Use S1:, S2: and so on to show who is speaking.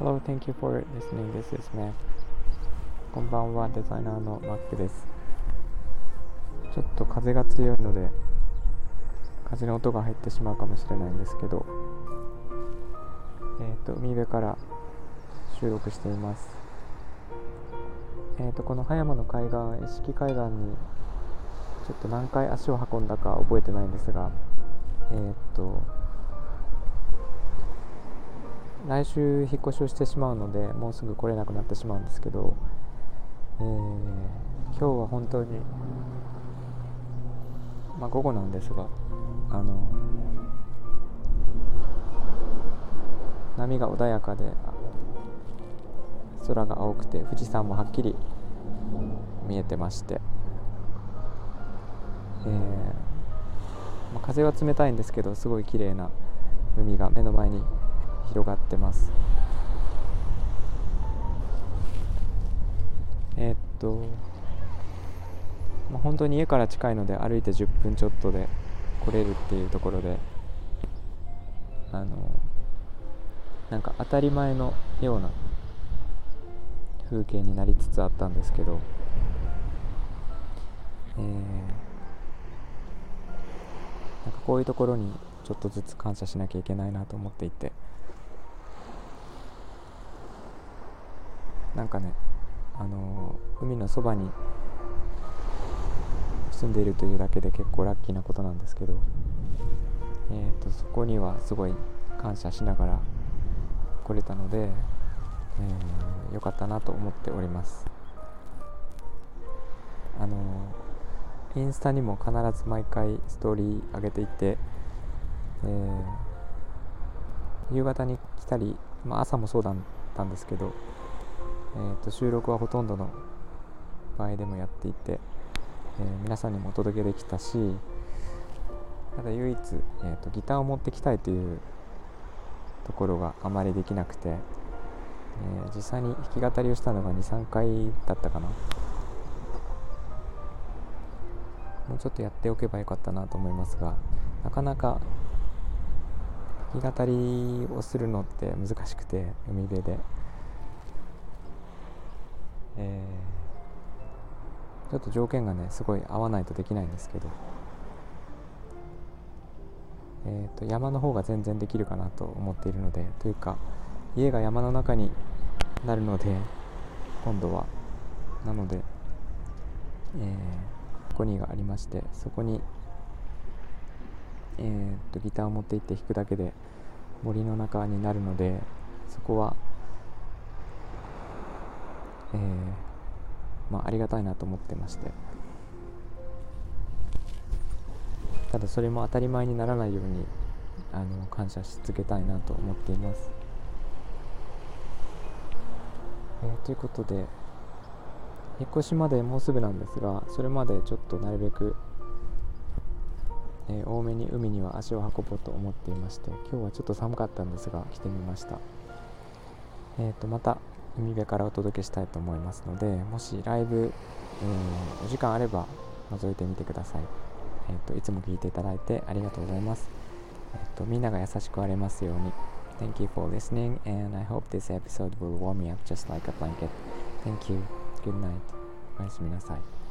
S1: Hello, thank you for listening. This is Mac. こんばんは、デザイナーの Mac です。ちょっと風が強いので、風の音が入ってしまうかもしれないんですけど、えっ、ー、と、海辺から収録しています。えっ、ー、と、この葉山の海岸、四季海岸にちょっと何回足を運んだか覚えてないんですが、えっ、ー、と、来週引っ越しをしてしまうのでもうすぐ来れなくなってしまうんですけど、えー、今日は本当に、まあ、午後なんですがあの波が穏やかで空が青くて富士山もはっきり見えてまして、えーまあ、風は冷たいんですけどすごい綺麗な海が目の前に広がってます。えー、っと、まあ、本当に家から近いので歩いて10分ちょっとで来れるっていうところであのなんか当たり前のような風景になりつつあったんですけど、えー、なんかこういうところにちょっとずつ感謝しなきゃいけないなと思っていてなんかねあの海のそばに住んでいるというだけで結構ラッキーなことなんですけど、えーと、そこにはすごい感謝しながら来れたので、えー、よかったなと思っております。あのインスタにも必ず毎回ストーリー上げていて、えー、夕方に来たり、まあ、朝もそうだったんですけどえーと、収録はほとんどの場合でもやっていて、えー、皆さんにもお届けできたしただ唯一、えーと、ギターを持ってきたいというところがあまりできなくて、えー、実際に弾き語りをしたのが23回だったかなもうちょっとやっておけばよかったなと思いますがなかなか弾き語りをするのって難しくて海辺で。えー、ちょっと条件がねすごい合わないとできないんですけど、えーと、山の方が全然できるかなと思っているのでというか家が山の中になるので今度は。なので、えー、ここにがありましてそこに、えーとギターを持って行って弾くだけで森の中になるのでそこはえー、まあ、ありがたいなと思ってまして。ただそれも当たり前にならないようにあの感謝し続けたいなと思っています、えー、ということで引っ越しまでもうすぐなんですがそれまでちょっとなるべく、えー、多めに海には足を運ぼうと思っていまして今日はちょっと寒かったんですが来てみました。えー、とまた海辺からお届けしたいと思いますのでもしライブ、えー、お時間あれば覗いてみてください、えーと、いつも聞いていただいてありがとうございます、えーと、みんなが優しくありますように。Thank you for listening and I hope this episode will warm me up just like a blanket. Thank you. Good night. おやすみなさい。